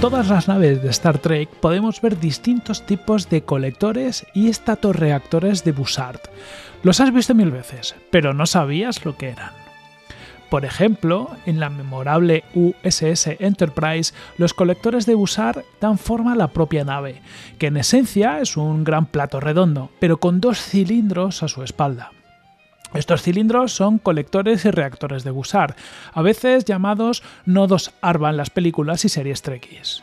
todas las naves de Star Trek podemos ver distintos tipos de colectores y estatorreactores de Bussard. Los has visto mil veces, pero no sabías lo que eran. Por ejemplo, en la memorable USS Enterprise, los colectores de Bussard dan forma a la propia nave, que en esencia es un gran plato redondo, pero con dos cilindros a su espalda. Estos cilindros son colectores y reactores de Bussard, a veces llamados nodos ARBA en las películas y series Trekkies.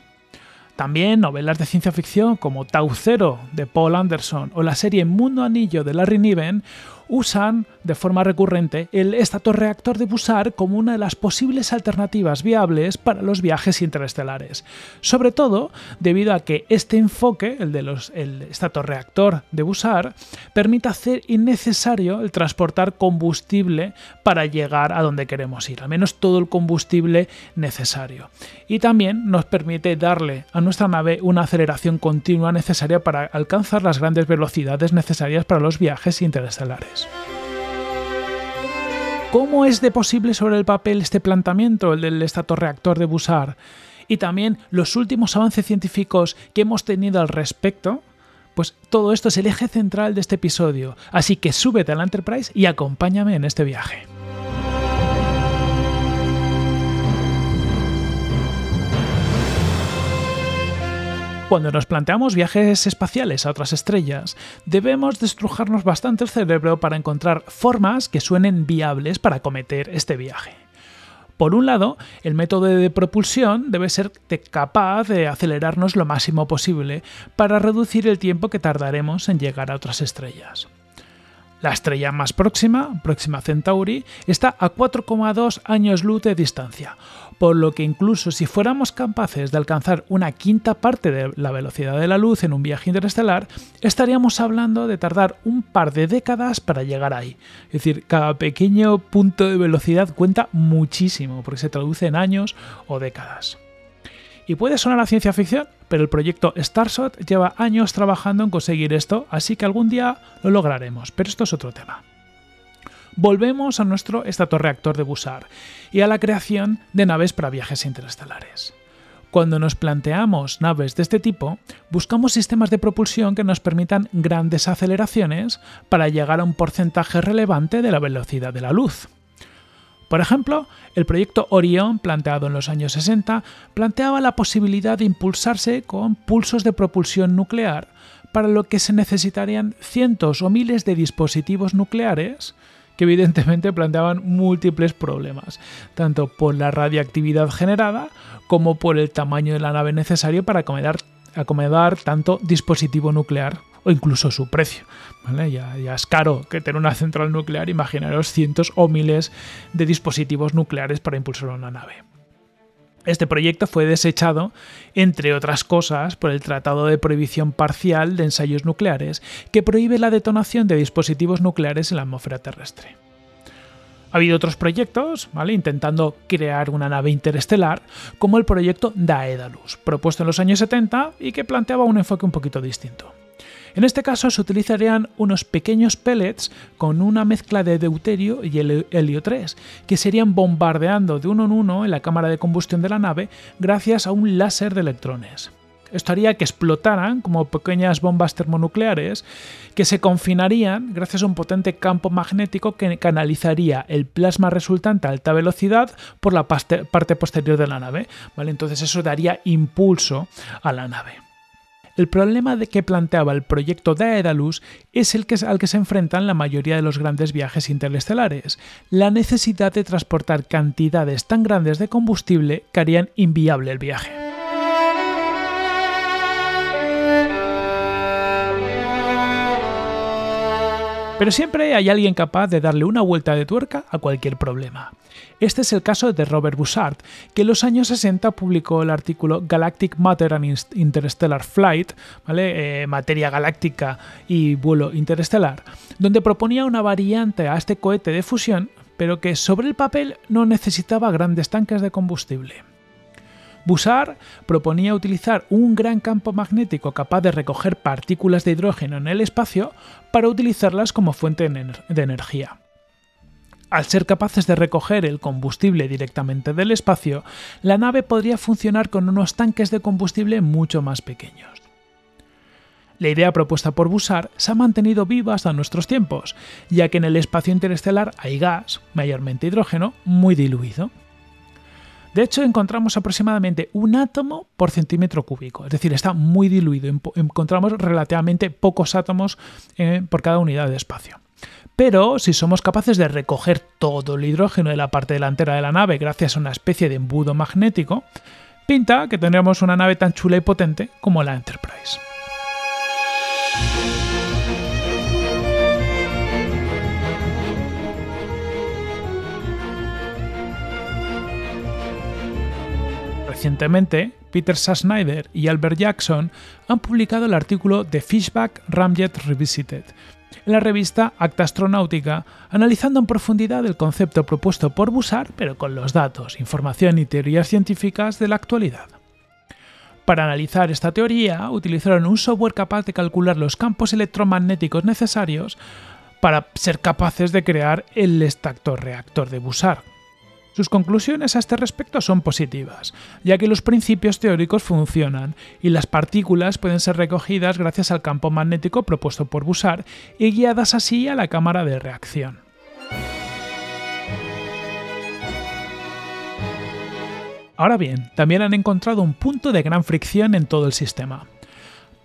También novelas de ciencia ficción como Tau Zero de Paul Anderson o la serie Mundo Anillo de Larry Niven usan de forma recurrente el estatorreactor de Bussard como una de las posibles alternativas viables para los viajes interestelares, sobre todo debido a que este enfoque, el del estatorreactor de Bussard, permite hacer innecesario el transportar combustible para llegar a donde queremos ir, al menos todo el combustible necesario. Y también nos permite darle a nuestra nave una aceleración continua necesaria para alcanzar las grandes velocidades necesarias para los viajes interestelares. ¿Cómo es de posible sobre el papel este planteamiento, el del estatorreactor de Bussard? Y también los últimos avances científicos que hemos tenido al respecto. Pues todo esto es el eje central de este episodio, así que súbete a la Enterprise y acompáñame en este viaje. Cuando nos planteamos viajes espaciales a otras estrellas, debemos destrujarnos bastante el cerebro para encontrar formas que suenen viables para cometer este viaje. Por un lado, el método de propulsión debe ser capaz de acelerarnos lo máximo posible para reducir el tiempo que tardaremos en llegar a otras estrellas. La estrella más próxima, Próxima Centauri, está a 4,2 años luz de distancia, por lo que incluso si fuéramos capaces de alcanzar una quinta parte de la velocidad de la luz en un viaje interestelar, estaríamos hablando de tardar un par de décadas para llegar ahí. Es decir, cada pequeño punto de velocidad cuenta muchísimo, porque se traduce en años o décadas. Y puede sonar a ciencia ficción, pero el proyecto Starshot lleva años trabajando en conseguir esto, así que algún día lo lograremos, pero esto es otro tema volvemos a nuestro estatorreactor de Bussard y a la creación de naves para viajes interestelares. Cuando nos planteamos naves de este tipo, buscamos sistemas de propulsión que nos permitan grandes aceleraciones para llegar a un porcentaje relevante de la velocidad de la luz. Por ejemplo, el proyecto Orion, planteado en los años 60, planteaba la posibilidad de impulsarse con pulsos de propulsión nuclear, para lo que se necesitarían cientos o miles de dispositivos nucleares que evidentemente planteaban múltiples problemas, tanto por la radiactividad generada como por el tamaño de la nave necesario para acomodar, tanto dispositivo nuclear o incluso su precio. Ya, ya, es caro que tener una central nuclear, imaginaros cientos o miles de dispositivos nucleares para impulsar una nave. Este proyecto fue desechado, entre otras cosas, por el Tratado de Prohibición Parcial de Ensayos Nucleares, que prohíbe la detonación de dispositivos nucleares en la atmósfera terrestre. Ha habido otros proyectos, ¿vale? intentando crear una nave interestelar, como el proyecto Daedalus, propuesto en los años 70 y que planteaba un enfoque un poquito distinto. En este caso se utilizarían unos pequeños pellets con una mezcla de deuterio y helio 3, que serían bombardeando de uno en uno en la cámara de combustión de la nave gracias a un láser de electrones. Esto haría que explotaran como pequeñas bombas termonucleares que se confinarían gracias a un potente campo magnético que canalizaría el plasma resultante a alta velocidad por la parte posterior de la nave. ¿vale? Entonces eso daría impulso a la nave. El problema de que planteaba el proyecto Daedalus es el que, al que se enfrentan la mayoría de los grandes viajes interestelares, la necesidad de transportar cantidades tan grandes de combustible que harían inviable el viaje. Pero siempre hay alguien capaz de darle una vuelta de tuerca a cualquier problema. Este es el caso de Robert Bussard, que en los años 60 publicó el artículo Galactic Matter and Interstellar Flight, ¿vale? Eh, materia galáctica y vuelo interestelar, donde proponía una variante a este cohete de fusión, pero que sobre el papel no necesitaba grandes tanques de combustible. Bussard proponía utilizar un gran campo magnético capaz de recoger partículas de hidrógeno en el espacio para utilizarlas como fuente de energía. Al ser capaces de recoger el combustible directamente del espacio, la nave podría funcionar con unos tanques de combustible mucho más pequeños. La idea propuesta por Bussard se ha mantenido viva hasta nuestros tiempos, ya que en el espacio interestelar hay gas, mayormente hidrógeno, muy diluido. De hecho, encontramos aproximadamente un átomo por centímetro cúbico, es decir, está muy diluido, encontramos relativamente pocos átomos eh, por cada unidad de espacio. Pero si somos capaces de recoger todo el hidrógeno de la parte delantera de la nave gracias a una especie de embudo magnético, pinta que tendremos una nave tan chula y potente como la Enterprise. Recientemente, Peter Sasnyder y Albert Jackson han publicado el artículo The Fishback Ramjet Revisited en la revista Acta Astronáutica, analizando en profundidad el concepto propuesto por Bussard, pero con los datos, información y teorías científicas de la actualidad. Para analizar esta teoría, utilizaron un software capaz de calcular los campos electromagnéticos necesarios para ser capaces de crear el extractor reactor de Bussard. Sus conclusiones a este respecto son positivas, ya que los principios teóricos funcionan y las partículas pueden ser recogidas gracias al campo magnético propuesto por Bussard y guiadas así a la cámara de reacción. Ahora bien, también han encontrado un punto de gran fricción en todo el sistema.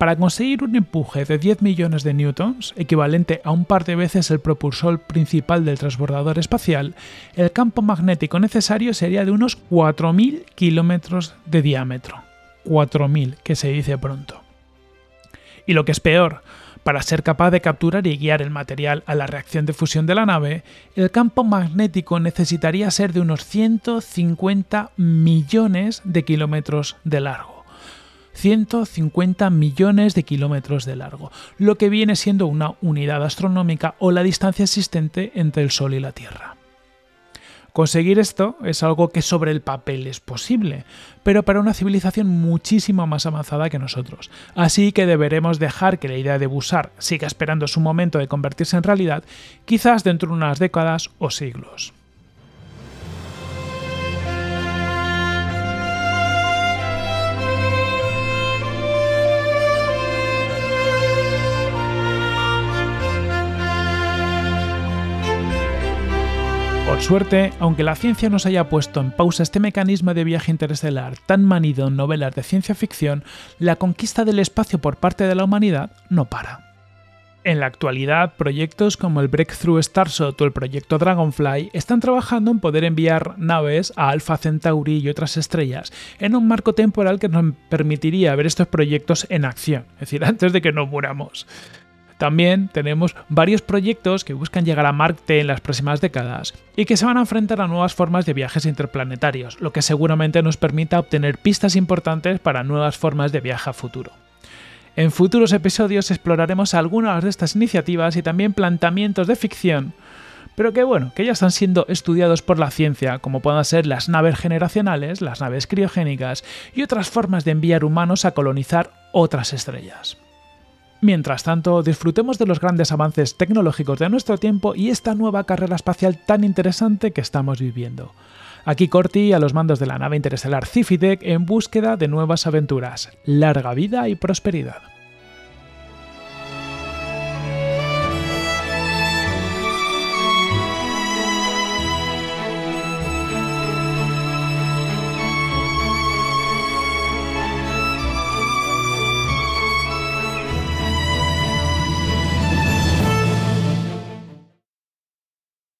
Para conseguir un empuje de 10 millones de newtons, equivalente a un par de veces el propulsor principal del transbordador espacial, el campo magnético necesario sería de unos 4.000 kilómetros de diámetro. 4.000, que se dice pronto. Y lo que es peor, para ser capaz de capturar y guiar el material a la reacción de fusión de la nave, el campo magnético necesitaría ser de unos 150 millones de kilómetros de largo. 150 millones de kilómetros de largo, lo que viene siendo una unidad astronómica o la distancia existente entre el Sol y la Tierra. Conseguir esto es algo que sobre el papel es posible, pero para una civilización muchísimo más avanzada que nosotros. Así que deberemos dejar que la idea de Busar siga esperando su momento de convertirse en realidad, quizás dentro de unas décadas o siglos. Por suerte, aunque la ciencia nos haya puesto en pausa este mecanismo de viaje interestelar tan manido en novelas de ciencia ficción, la conquista del espacio por parte de la humanidad no para. En la actualidad, proyectos como el Breakthrough Starshot o el proyecto Dragonfly están trabajando en poder enviar naves a Alpha Centauri y otras estrellas en un marco temporal que nos permitiría ver estos proyectos en acción, es decir, antes de que nos muramos. También tenemos varios proyectos que buscan llegar a Marte en las próximas décadas y que se van a enfrentar a nuevas formas de viajes interplanetarios, lo que seguramente nos permita obtener pistas importantes para nuevas formas de viaje a futuro. En futuros episodios exploraremos algunas de estas iniciativas y también planteamientos de ficción, pero que bueno, que ya están siendo estudiados por la ciencia, como puedan ser las naves generacionales, las naves criogénicas y otras formas de enviar humanos a colonizar otras estrellas. Mientras tanto, disfrutemos de los grandes avances tecnológicos de nuestro tiempo y esta nueva carrera espacial tan interesante que estamos viviendo. Aquí Corti a los mandos de la nave interestelar Cifidec en búsqueda de nuevas aventuras. Larga vida y prosperidad.